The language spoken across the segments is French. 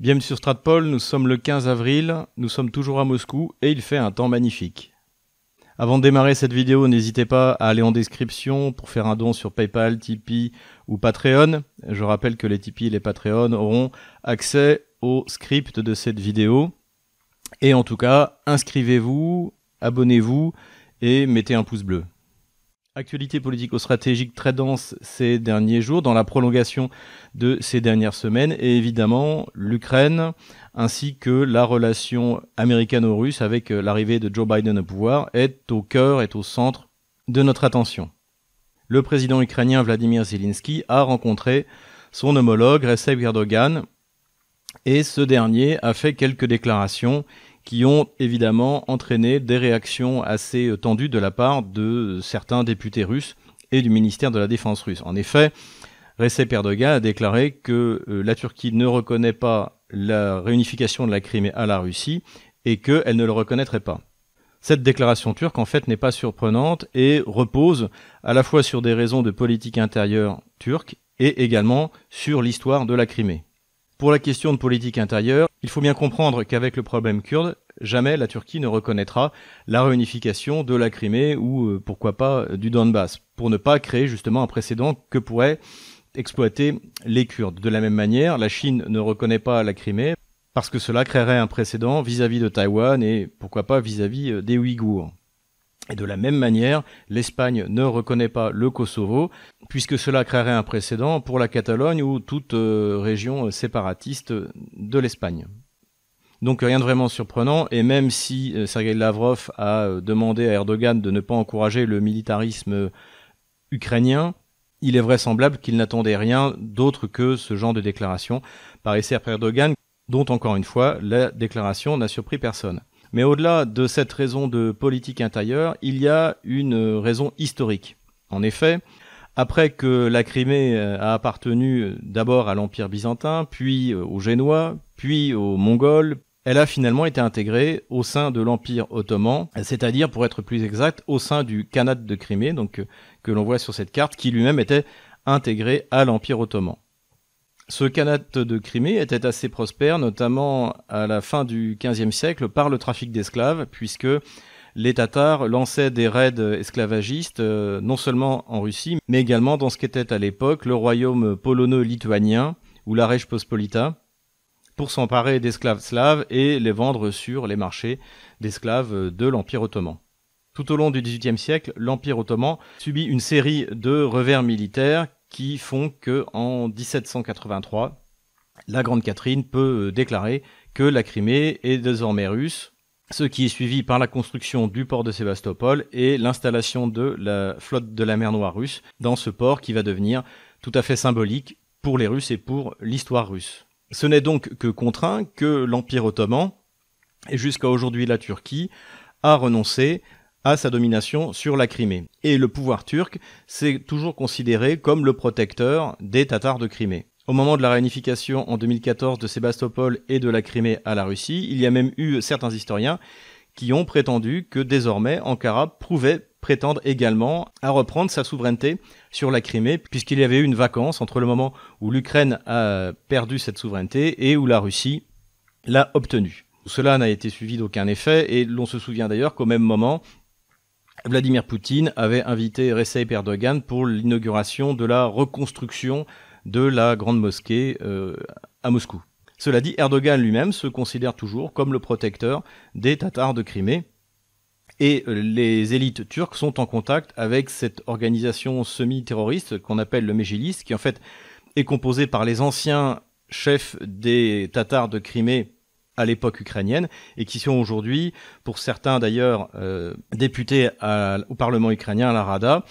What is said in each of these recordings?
Bienvenue sur Stratpol, nous sommes le 15 avril, nous sommes toujours à Moscou et il fait un temps magnifique. Avant de démarrer cette vidéo, n'hésitez pas à aller en description pour faire un don sur PayPal, Tipeee ou Patreon. Je rappelle que les Tipeee et les Patreon auront accès au script de cette vidéo. Et en tout cas, inscrivez-vous, abonnez-vous et mettez un pouce bleu. Actualité politico-stratégique très dense ces derniers jours, dans la prolongation de ces dernières semaines, et évidemment l'Ukraine, ainsi que la relation américano-russe avec euh, l'arrivée de Joe Biden au pouvoir, est au cœur, est au centre de notre attention. Le président ukrainien Vladimir Zelensky a rencontré son homologue Recep Erdogan, et ce dernier a fait quelques déclarations qui ont évidemment entraîné des réactions assez euh, tendues de la part de certains députés russes et du ministère de la Défense russe. En effet, Recep Erdogan a déclaré que euh, la Turquie ne reconnaît pas la réunification de la Crimée à la Russie et qu'elle ne le reconnaîtrait pas. Cette déclaration turque, en fait, n'est pas surprenante et repose à la fois sur des raisons de politique intérieure turque et également sur l'histoire de la Crimée. Pour la question de politique intérieure, il faut bien comprendre qu'avec le problème kurde, jamais la Turquie ne reconnaîtra la réunification de la Crimée ou euh, pourquoi pas du Donbass, pour ne pas créer justement un précédent que pourraient exploiter les Kurdes. De la même manière, la Chine ne reconnaît pas la Crimée parce que cela créerait un précédent vis-à-vis de Taïwan et pourquoi pas vis-à-vis euh, des Ouïghours. Et de la même manière, l'Espagne ne reconnaît pas le Kosovo, puisque cela créerait un précédent pour la Catalogne ou toute euh, région séparatiste de l'Espagne. Donc rien de vraiment surprenant, et même si euh, Sergei Lavrov a euh, demandé à Erdogan de ne pas encourager le militarisme ukrainien, il est vraisemblable qu'il n'attendait rien d'autre que ce genre de déclaration par essai Erdogan, dont encore une fois la déclaration n'a surpris personne. Mais au-delà de cette raison de politique intérieure, il y a une raison historique. En effet, après que la Crimée euh, a appartenu d'abord à l'Empire byzantin, puis euh, aux Génois, puis aux Mongols, elle a finalement été intégrée au sein de l'Empire ottoman, c'est-à-dire, pour être plus exact, au sein du Khanat de Crimée, donc euh, que l'on voit sur cette carte, qui lui-même était intégré à l'Empire ottoman. Ce Khanat de Crimée était assez prospère, notamment à la fin du XVe siècle, par le trafic d'esclaves, puisque les Tatars lançaient des raids esclavagistes euh, non seulement en Russie, mais également dans ce qu'était à l'époque le royaume polono-lituanien ou la Reich Pospolita, pour s'emparer d'esclaves slaves et les vendre sur les marchés d'esclaves de l'Empire ottoman. Tout au long du XVIIIe siècle, l'Empire ottoman subit une série de revers militaires qui font que en 1783, la Grande Catherine peut euh, déclarer que la Crimée est désormais russe, ce qui est suivi par la construction du port de Sébastopol et l'installation de la flotte de la mer Noire russe dans ce port qui va devenir tout à fait symbolique pour les Russes et pour l'histoire russe. Ce n'est donc que contraint que l'Empire ottoman, et jusqu'à aujourd'hui la Turquie, a renoncé à sa domination sur la Crimée. Et le pouvoir turc s'est toujours considéré comme le protecteur des Tatars de Crimée. Au moment de la réunification en 2014 de Sébastopol et de la Crimée à la Russie, il y a même eu certains historiens qui ont prétendu que désormais Ankara pouvait prétendre également à reprendre sa souveraineté sur la Crimée, puisqu'il y avait eu une vacance entre le moment où l'Ukraine a perdu cette souveraineté et où la Russie l'a obtenue. Cela n'a été suivi d'aucun effet, et l'on se souvient d'ailleurs qu'au même moment, Vladimir Poutine avait invité Recep Erdogan pour l'inauguration de la reconstruction de la grande mosquée euh, à Moscou. Cela dit, Erdogan lui-même se considère toujours comme le protecteur des Tatars de Crimée. Et euh, les élites turques sont en contact avec cette organisation semi-terroriste qu'on appelle le Mejilis, qui en fait est composée par les anciens chefs des Tatars de Crimée à l'époque ukrainienne et qui sont aujourd'hui, pour certains d'ailleurs, euh, députés au Parlement ukrainien, à la Rada,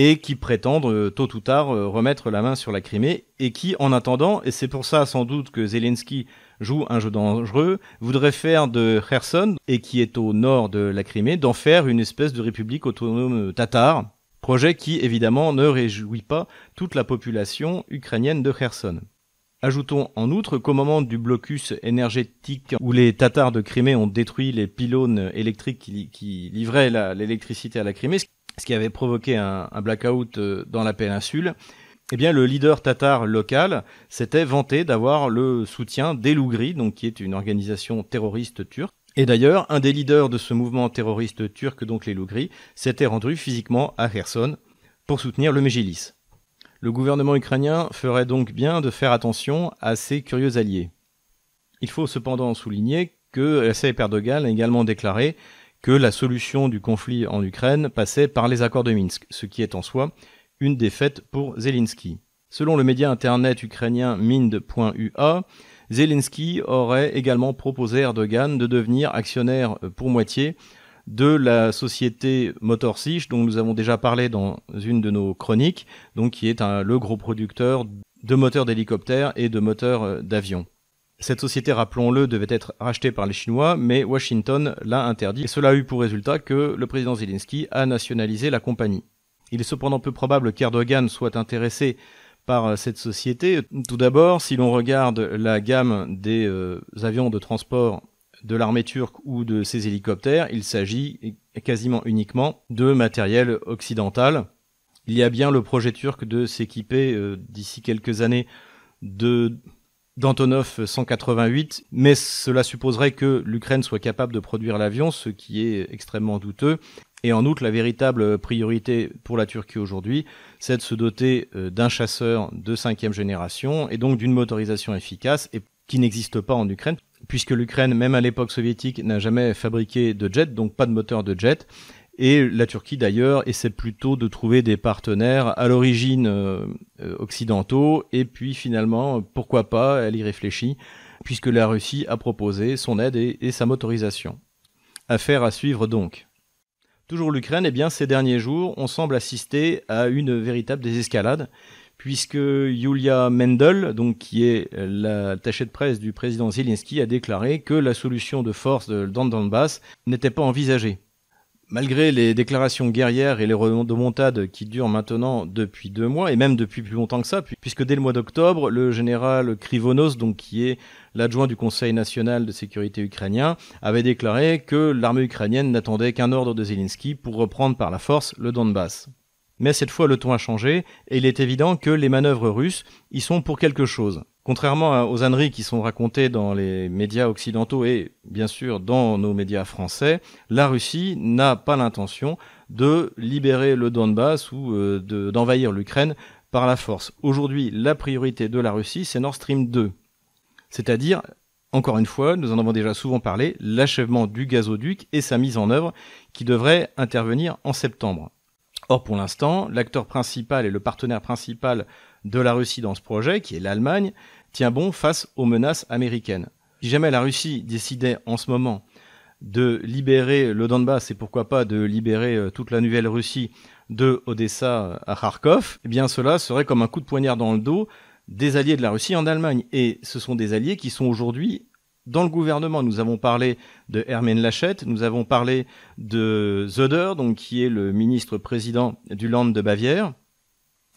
et qui prétendent euh, tôt ou tard euh, remettre la main sur la Crimée et qui, en attendant, et c'est pour ça sans doute que Zelensky joue un jeu dangereux, voudrait faire de Kherson, et qui est au nord de la Crimée, d'en faire une espèce de république autonome tatare, projet qui évidemment ne réjouit pas toute la population ukrainienne de Kherson. Ajoutons en outre qu'au moment du blocus énergétique où les Tatars de Crimée ont détruit les pylônes électriques qui, livraient l'électricité à la Crimée, ce qui avait provoqué un, blackout euh, dans la péninsule, eh bien, le leader tatar local s'était vanté d'avoir le soutien des Lougris, donc qui est une organisation terroriste turque. Et d'ailleurs, un des leaders de ce mouvement terroriste turc, donc les Lougris, s'était rendu physiquement à Kherson pour soutenir le Mégilis. Le gouvernement ukrainien ferait donc bien de faire attention à ses curieux alliés. Il faut cependant souligner que Recep Erdogan a également déclaré que la solution du conflit en Ukraine passait par les accords de Minsk, ce qui est en soi une défaite pour Zelensky. Selon le média internet ukrainien Mind.ua, Zelensky aurait également proposé à Erdogan de devenir actionnaire pour moitié de la société Motor Sich, dont nous avons déjà parlé dans une de nos chroniques, donc qui est un, le gros producteur de moteurs d'hélicoptères et de moteurs euh, d'avions. Cette société, rappelons-le, devait être rachetée par les Chinois, mais Washington l'a interdit. Cela a eu pour résultat que le président Zelensky a nationalisé la compagnie. Il est cependant peu probable qu'Erdogan soit intéressé par euh, cette société. Tout d'abord, si l'on regarde la gamme des euh, avions de transport de l'armée turque ou de ses hélicoptères, il s'agit quasiment uniquement de matériel occidental. Il y a bien le projet turc de s'équiper euh, d'ici quelques années de d'Antonov 188, mais cela supposerait que l'Ukraine soit capable de produire l'avion, ce qui est extrêmement douteux. Et en outre, la véritable priorité pour la Turquie aujourd'hui, c'est de se doter euh, d'un chasseur de cinquième génération et donc d'une motorisation efficace et qui n'existe pas en Ukraine, puisque l'Ukraine, même à l'époque soviétique, n'a jamais fabriqué de jet, donc pas de moteur de jet. Et la Turquie d'ailleurs essaie plutôt de trouver des partenaires à l'origine euh, euh, occidentaux, et puis finalement, pourquoi pas, elle y réfléchit, puisque la Russie a proposé son aide et, sa motorisation. Affaire à suivre donc. Toujours l'Ukraine, eh bien, ces derniers jours, on semble assister à une véritable désescalade, puisque Yulia Mendel, donc qui est l'attachée de presse du président Zelensky, a déclaré que la solution de force de Donbass n'était pas envisagée. Malgré les déclarations guerrières et les remontades qui durent maintenant depuis deux mois, et même depuis plus longtemps que ça, puisque dès le mois d'octobre, le général Krivonos, donc qui est l'adjoint du Conseil national de sécurité ukrainien, avait déclaré que l'armée ukrainienne n'attendait qu'un ordre de Zelensky pour reprendre par la force le Donbass. Mais cette fois, le ton a changé, et il est évident que les manœuvres russes y sont pour quelque chose. Contrairement aux âneries qui sont racontées dans les médias occidentaux et bien sûr dans nos médias français, la Russie n'a pas l'intention de libérer le Donbass ou euh, d'envahir l'Ukraine par la force. Aujourd'hui, la priorité de la Russie, c'est Nord Stream 2. C'est-à-dire, encore une fois, nous en avons déjà souvent parlé, l'achèvement du gazoduc et sa mise en œuvre qui devrait intervenir en septembre. Or, pour l'instant, l'acteur principal et le partenaire principal de la Russie dans ce projet, qui est l'Allemagne, tient bon face aux menaces américaines. Si jamais la Russie décidait en ce moment de libérer le Donbass et pourquoi pas de libérer euh, toute la nouvelle Russie de Odessa à Kharkov, eh bien cela serait comme un coup de poignard dans le dos des alliés de la Russie en Allemagne. Et ce sont des alliés qui sont aujourd'hui dans le gouvernement. Nous avons parlé de Hermine Lachette, nous avons parlé de Zöder, donc qui est le ministre président du Land de Bavière,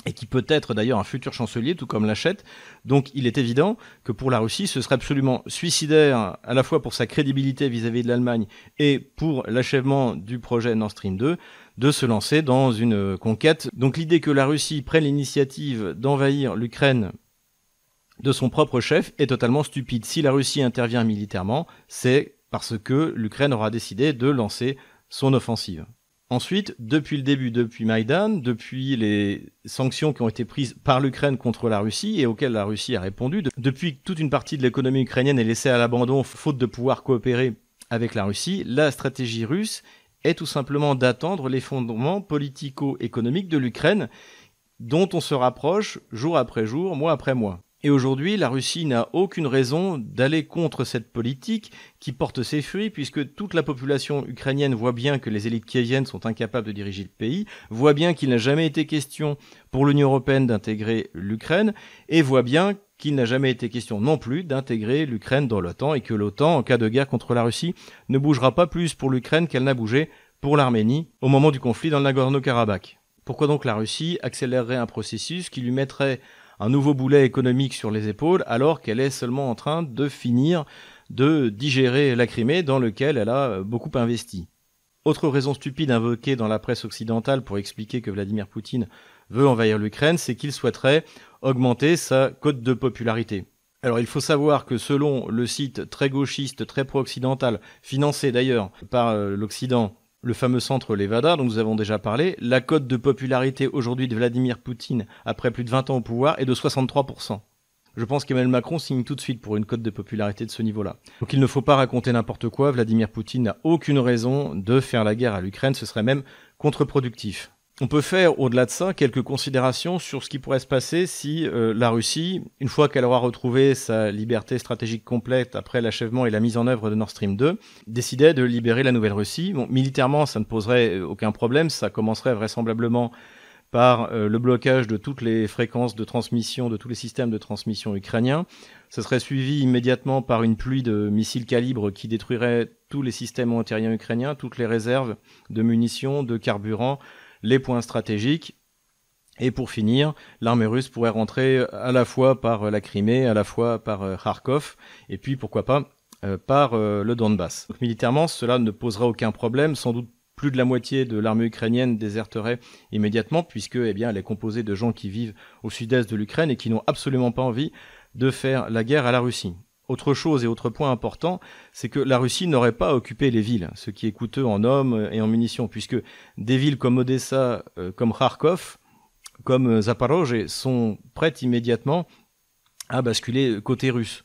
et qui peut être d'ailleurs un futur chancelier, tout comme Lachette. Donc il est évident que pour la Russie, ce serait absolument suicidaire, à la fois pour sa crédibilité vis-à-vis de l'Allemagne et pour l'achèvement du projet Nord Stream 2, de se lancer dans une conquête. Donc l'idée que la Russie prenne l'initiative d'envahir l'Ukraine de son propre chef est totalement stupide. Si la Russie intervient militairement, c'est parce que l'Ukraine aura décidé de lancer son offensive. Ensuite, depuis le début, depuis Maïdan, depuis les sanctions qui ont été prises par l'Ukraine contre la Russie et auxquelles la Russie a répondu, depuis que toute une partie de l'économie ukrainienne est laissée à l'abandon faute de pouvoir coopérer avec la Russie, la stratégie russe est tout simplement d'attendre l'effondrement politico-économique de l'Ukraine dont on se rapproche jour après jour, mois après mois. Et aujourd'hui, la Russie n'a aucune raison d'aller contre cette politique qui porte ses fruits, puisque toute la population ukrainienne voit bien que les élites kieviennes sont incapables de diriger le pays, voit bien qu'il n'a jamais été question pour l'Union européenne d'intégrer l'Ukraine, et voit bien qu'il n'a jamais été question non plus d'intégrer l'Ukraine dans l'OTAN, et que l'OTAN, en cas de guerre contre la Russie, ne bougera pas plus pour l'Ukraine qu'elle n'a bougé pour l'Arménie au moment du conflit dans le Nagorno-Karabakh. Pourquoi donc la Russie accélérerait un processus qui lui mettrait un nouveau boulet économique sur les épaules, alors qu'elle est seulement en train de finir de digérer la Crimée dans lequel elle a beaucoup investi. Autre raison stupide invoquée dans la presse occidentale pour expliquer que Vladimir Poutine veut envahir l'Ukraine, c'est qu'il souhaiterait augmenter sa cote de popularité. Alors il faut savoir que selon le site très gauchiste, très pro-occidental, financé d'ailleurs par euh, l'Occident, le fameux centre Levada dont nous avons déjà parlé, la cote de popularité aujourd'hui de Vladimir Poutine après plus de 20 ans au pouvoir est de 63%. Je pense qu'Emmanuel Macron signe tout de suite pour une cote de popularité de ce niveau-là. Donc il ne faut pas raconter n'importe quoi, Vladimir Poutine n'a aucune raison de faire la guerre à l'Ukraine, ce serait même contre-productif. On peut faire au-delà de ça quelques considérations sur ce qui pourrait se passer si euh, la Russie, une fois qu'elle aura retrouvé sa liberté stratégique complète après l'achèvement et la mise en œuvre de Nord Stream 2, décidait de libérer la Nouvelle-Russie. Bon, militairement, ça ne poserait aucun problème, ça commencerait vraisemblablement par euh, le blocage de toutes les fréquences de transmission, de tous les systèmes de transmission ukrainiens. Ce serait suivi immédiatement par une pluie de missiles calibre qui détruirait tous les systèmes antiaériens ukrainiens, toutes les réserves de munitions, de carburant, les points stratégiques. Et pour finir, l'armée russe pourrait rentrer à la fois par la Crimée, à la fois par euh, Kharkov, et puis pourquoi pas euh, par euh, le Donbass. Donc, militairement, cela ne posera aucun problème. Sans doute plus de la moitié de l'armée ukrainienne déserterait immédiatement, puisque eh elle est composée de gens qui vivent au sud-est de l'Ukraine et qui n'ont absolument pas envie de faire la guerre à la Russie. Autre chose et autre point important, c'est que la Russie n'aurait pas occupé les villes, ce qui est coûteux en hommes et en munitions, puisque des villes comme Odessa, euh, comme Kharkov, comme Zaporozhye sont prêtes immédiatement à basculer côté russe.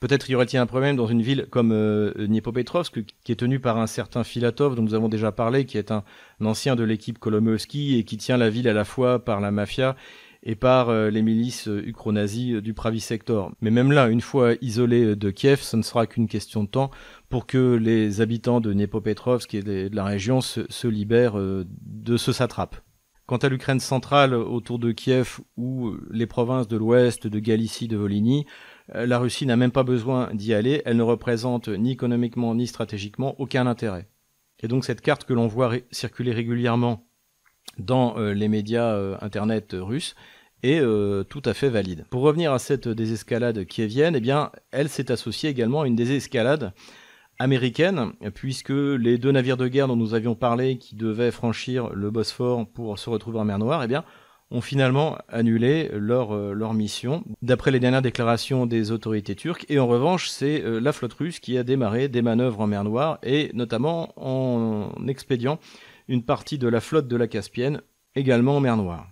Peut-être y aurait-il un problème dans une ville comme euh, Dnipropetrovsk, qui est tenue par un certain Filatov, dont nous avons déjà parlé, qui est un, ancien de l'équipe Kolomowski et qui tient la ville à la fois par la mafia et par euh, les milices euh, ukro-nazis euh, du Pravi Sector. Mais même là, une fois isolés de Kiev, ce ne sera qu'une question de temps pour que les habitants de Dniepopetrovsk et de la région se, libèrent de ce satrape. Quant à l'Ukraine centrale autour de Kiev ou les provinces de l'ouest de Galicie, de Volhynie, la Russie n'a même pas besoin d'y aller, elle ne représente ni économiquement ni stratégiquement aucun intérêt. Et donc cette carte que l'on voit circuler régulièrement dans euh, les médias euh, internet russes est euh, tout à fait valide. Pour revenir à cette désescalade kievienne, eh bien, elle s'est associée également à une désescalade américaine, puisque les deux navires de guerre dont nous avions parlé, qui devaient franchir le Bosphore pour se retrouver en mer Noire, eh bien, ont finalement annulé leur, leur mission, d'après les dernières déclarations des autorités turques. Et en revanche, c'est la flotte russe qui a démarré des manœuvres en mer Noire, et notamment en expédiant une partie de la flotte de la Caspienne, également en mer Noire.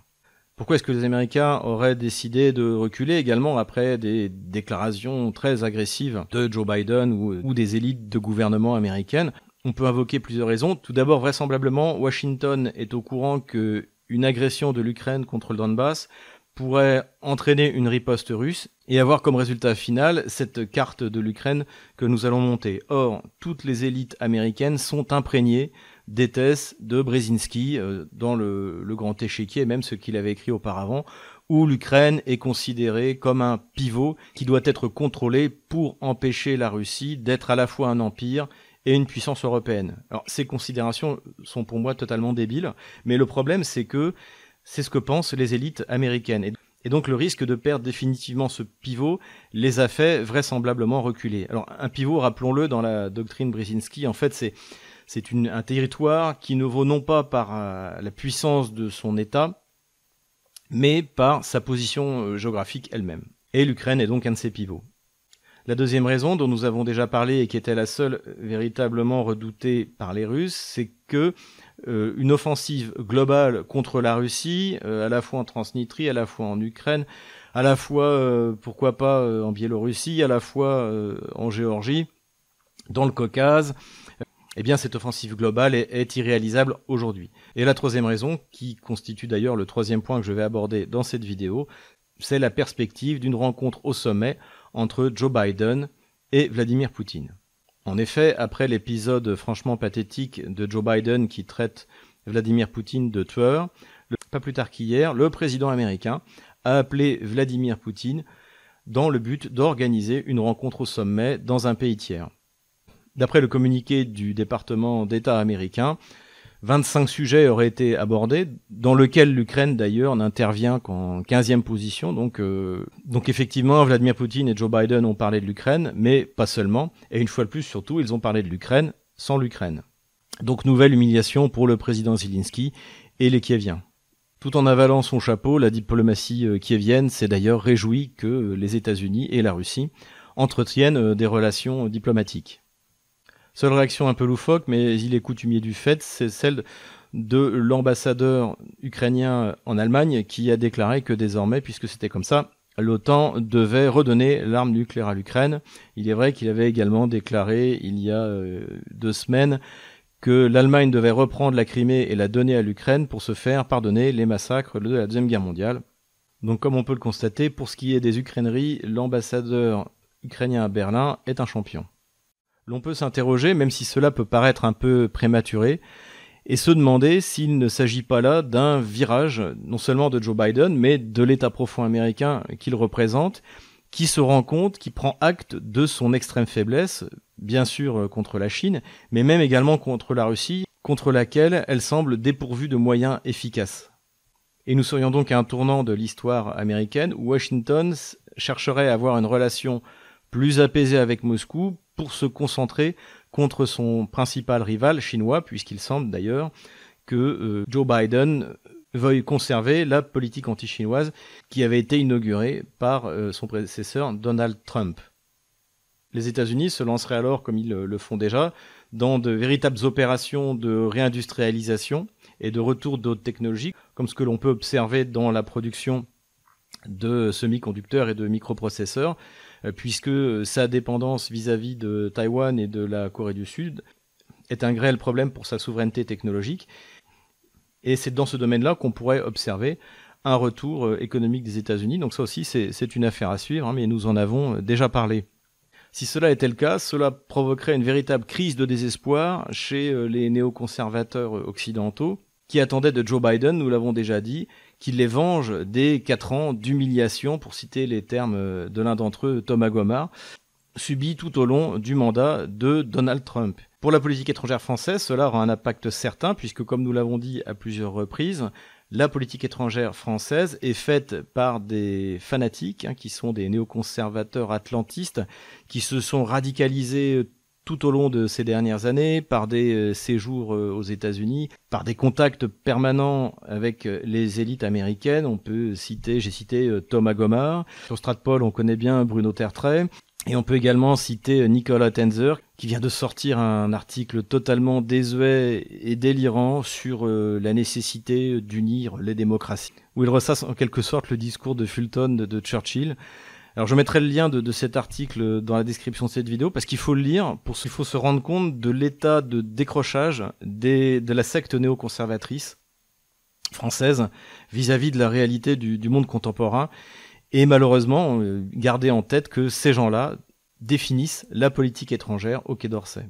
Pourquoi est-ce que les Américains auraient décidé de reculer également après des déclarations très agressives de Joe Biden ou, des élites de gouvernement américaines? On peut invoquer plusieurs raisons. Tout d'abord, vraisemblablement, Washington est au courant que une agression de l'Ukraine contre le Donbass pourrait entraîner une riposte russe et avoir comme résultat final cette carte de l'Ukraine que nous allons monter. Or, toutes les élites américaines sont imprégnées thèses de Brzezinski euh, dans le, grand échiquier, même ce qu'il avait écrit auparavant, où l'Ukraine est considérée comme un pivot qui doit être contrôlé pour empêcher la Russie d'être à la fois un empire et une puissance européenne. Alors ces considérations sont pour moi totalement débiles, mais le problème c'est que c'est ce que pensent les élites américaines. Et donc le risque de perdre définitivement ce pivot les a fait vraisemblablement reculer. Alors un pivot, rappelons-le, dans la doctrine Brzezinski, en fait c'est c'est un territoire qui ne vaut non pas par euh, la puissance de son État, mais par sa position euh, géographique elle-même. Et l'Ukraine est donc un de ses pivots. La deuxième raison dont nous avons déjà parlé et qui était la seule euh, véritablement redoutée par les Russes, c'est que une offensive globale contre la Russie, à la fois en Transnistrie, à la fois en Ukraine, à la fois, pourquoi pas, en Biélorussie, à la fois en Géorgie, dans le Caucase, eh bien cette offensive globale est, irréalisable aujourd'hui. Et la troisième raison, qui constitue d'ailleurs le troisième point que je vais aborder dans cette vidéo, c'est la perspective d'une rencontre au sommet entre Joe Biden et Vladimir Poutine. En effet, après l'épisode franchement pathétique de Joe Biden qui traite Vladimir Poutine de tueur, pas plus tard qu'hier, le président américain a appelé Vladimir Poutine dans le but d'organiser une rencontre au sommet dans un pays tiers. D'après le communiqué du département d'État américain, 25 sujets auraient été abordés, dans lequel l'Ukraine d'ailleurs n'intervient qu'en 15e position. Donc, euh, donc effectivement, Vladimir Poutine et Joe Biden ont parlé de l'Ukraine, mais pas seulement. Et une fois de plus, surtout, ils ont parlé de l'Ukraine sans l'Ukraine. Donc nouvelle humiliation pour le président Zelensky et les Kieviens. Tout en avalant son chapeau, la diplomatie euh, kievienne s'est d'ailleurs réjouie que les États-Unis et la Russie entretiennent euh, des relations diplomatiques. Seule réaction un peu loufoque, mais il est coutumier du fait, c'est celle de l'ambassadeur ukrainien en Allemagne qui a déclaré que désormais, puisque c'était comme ça, l'OTAN devait redonner l'arme nucléaire à l'Ukraine. Il est vrai qu'il avait également déclaré il y a euh, deux semaines que l'Allemagne devait reprendre la Crimée et la donner à l'Ukraine pour se faire pardonner les massacres de la Deuxième Guerre mondiale. Donc comme on peut le constater, pour ce qui est des Ukraineries, l'ambassadeur ukrainien à Berlin est un champion. L'on peut s'interroger, même si cela peut paraître un peu prématuré, et se demander s'il ne s'agit pas là d'un virage, non seulement de Joe Biden, mais de l'État profond américain qu'il représente, qui se rend compte, qui prend acte de son extrême faiblesse, bien sûr euh, contre la Chine, mais même également contre la Russie, contre laquelle elle semble dépourvue de moyens efficaces. Et nous serions donc à un tournant de l'histoire américaine où Washington chercherait à avoir une relation plus apaisée avec Moscou pour se concentrer contre son principal rival chinois, puisqu'il semble d'ailleurs que euh, Joe Biden veuille conserver la politique anti-chinoise qui avait été inaugurée par euh, son prédécesseur Donald Trump. Les États-Unis se lanceraient alors, comme ils le font déjà, dans de véritables opérations de réindustrialisation et de retour d'autres technologies, comme ce que l'on peut observer dans la production de semi-conducteurs et de microprocesseurs, puisque sa dépendance vis-à-vis de Taïwan et de la Corée du Sud est un réel problème pour sa souveraineté technologique. Et c'est dans ce domaine-là qu'on pourrait observer un retour euh, économique des États-Unis. Donc ça aussi, c'est une affaire à suivre, hein, mais nous en avons euh, déjà parlé. Si cela était le cas, cela provoquerait une véritable crise de désespoir chez les néoconservateurs occidentaux qui attendaient de Joe Biden, nous l'avons déjà dit, qu'il les venge des quatre ans d'humiliation, pour citer les termes de l'un d'entre eux, Thomas Gomard, subis tout au long du mandat de Donald Trump. Pour la politique étrangère française, cela aura un impact certain, puisque comme nous l'avons dit à plusieurs reprises, la politique étrangère française est faite par des fanatiques, hein, qui sont des néoconservateurs atlantistes, qui se sont radicalisés tout au long de ces dernières années, par des euh, séjours euh, aux États-Unis, par des contacts permanents avec euh, les élites américaines. On peut citer, j'ai cité Thomas Gomard. Sur Stratpol, on connaît bien Bruno Tertrais. Et on peut également citer Nicolas Tenzer, qui vient de sortir un article totalement désuet et délirant sur la nécessité d'unir les démocraties, où il ressasse en quelque sorte le discours de Fulton de Churchill. Alors je mettrai le lien de, cet article dans la description de cette vidéo parce qu'il faut le lire, pour qu'il faut se rendre compte de l'état de décrochage de la secte néoconservatrice française vis-à-vis de la réalité du, monde contemporain. Et malheureusement, euh, garder en tête que ces gens-là définissent la politique étrangère au Quai d'Orsay.